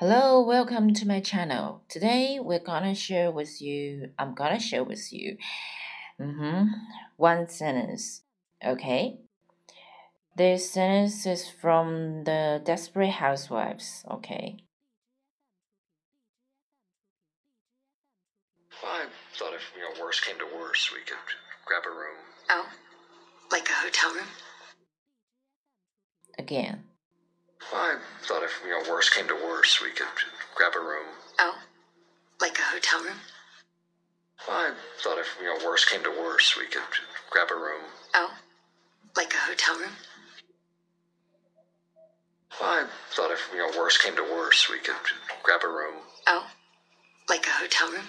Hello, welcome to my channel. Today we're gonna share with you, I'm gonna share with you mm-hmm, one sentence. Okay? This sentence is from the Desperate Housewives. Okay? I thought if you know worse came to worse, we could grab a room. Oh, like a hotel room? Again. I thought if you know worse came to worse, we could grab a room. Oh, like a hotel room? I thought if you know worse came to worse, we could grab a room. Oh, like a hotel room? I thought if you know worse came to worse, we could grab a room. Oh, like a hotel room?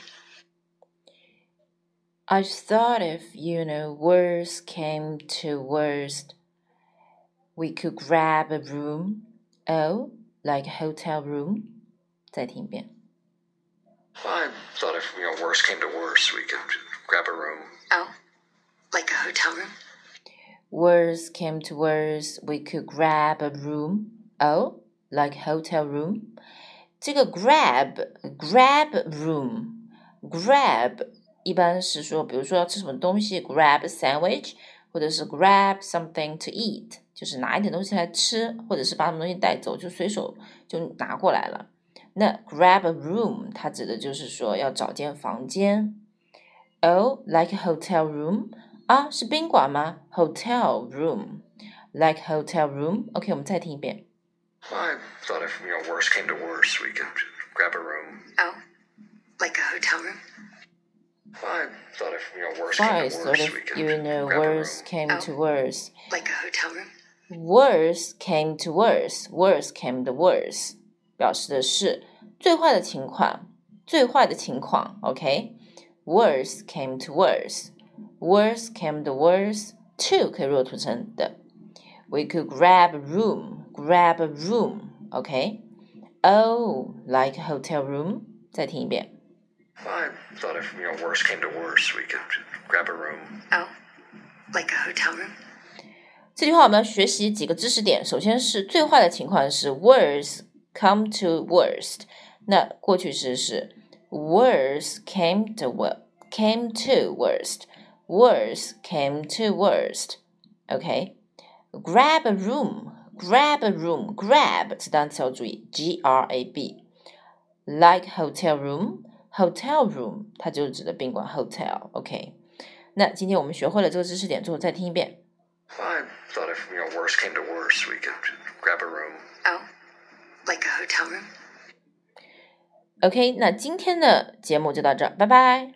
I thought if, you know, worse came to worst, we could grab a room. Oh, like a hotel room. 再听一遍。 I thought if you know worse came to worse, we could grab a room. Oh, like a hotel room? Worse came to worse, we could grab a room. Oh, like hotel room. 这个 grab grab room grab 一般是说，比如说要吃什么东西，grab a sandwich，或者是 grab something to eat， 就是拿一点东西来吃，或者是把什么东西带走，就随手就拿过来了。那 grab a room，它指的就是说要找间房间。Oh, like a hotel room 啊，是宾馆吗？Hotel room，like hotel room。OK，我们再听一遍。 I thought if you know worse came to worse, we could grab a room. Oh, like a hotel room? I thought if you know worse Why came to sort worse, of we could you know grab a room. worse came to worse. Like a hotel room? Worse came to worse, worse came to worse came to worse. Worse came to worse，to 可以弱读成的。We could grab a room, grab a room. Okay. Oh, like a hotel room。再听一遍。I thought if you know worse came to worse, we could grab a room. Oh, like a hotel room. 这句话我们要学习几个知识点。首先是最坏的情况是 worse come to worst，那过去时是 worse came to wo- came to worst，worse came to worst。OK，grab、a room，grab a room，grab 这单词要注意，G R A B。Like hotel room，hotel room 它就是指的宾馆 hotel。OK，那今天我们学会了这个知识点之后，再听一遍。 I thought if you know worse came to worse, we could grab a room. Oh, like a hotel room? OK，那今天的节目就到这儿，拜拜。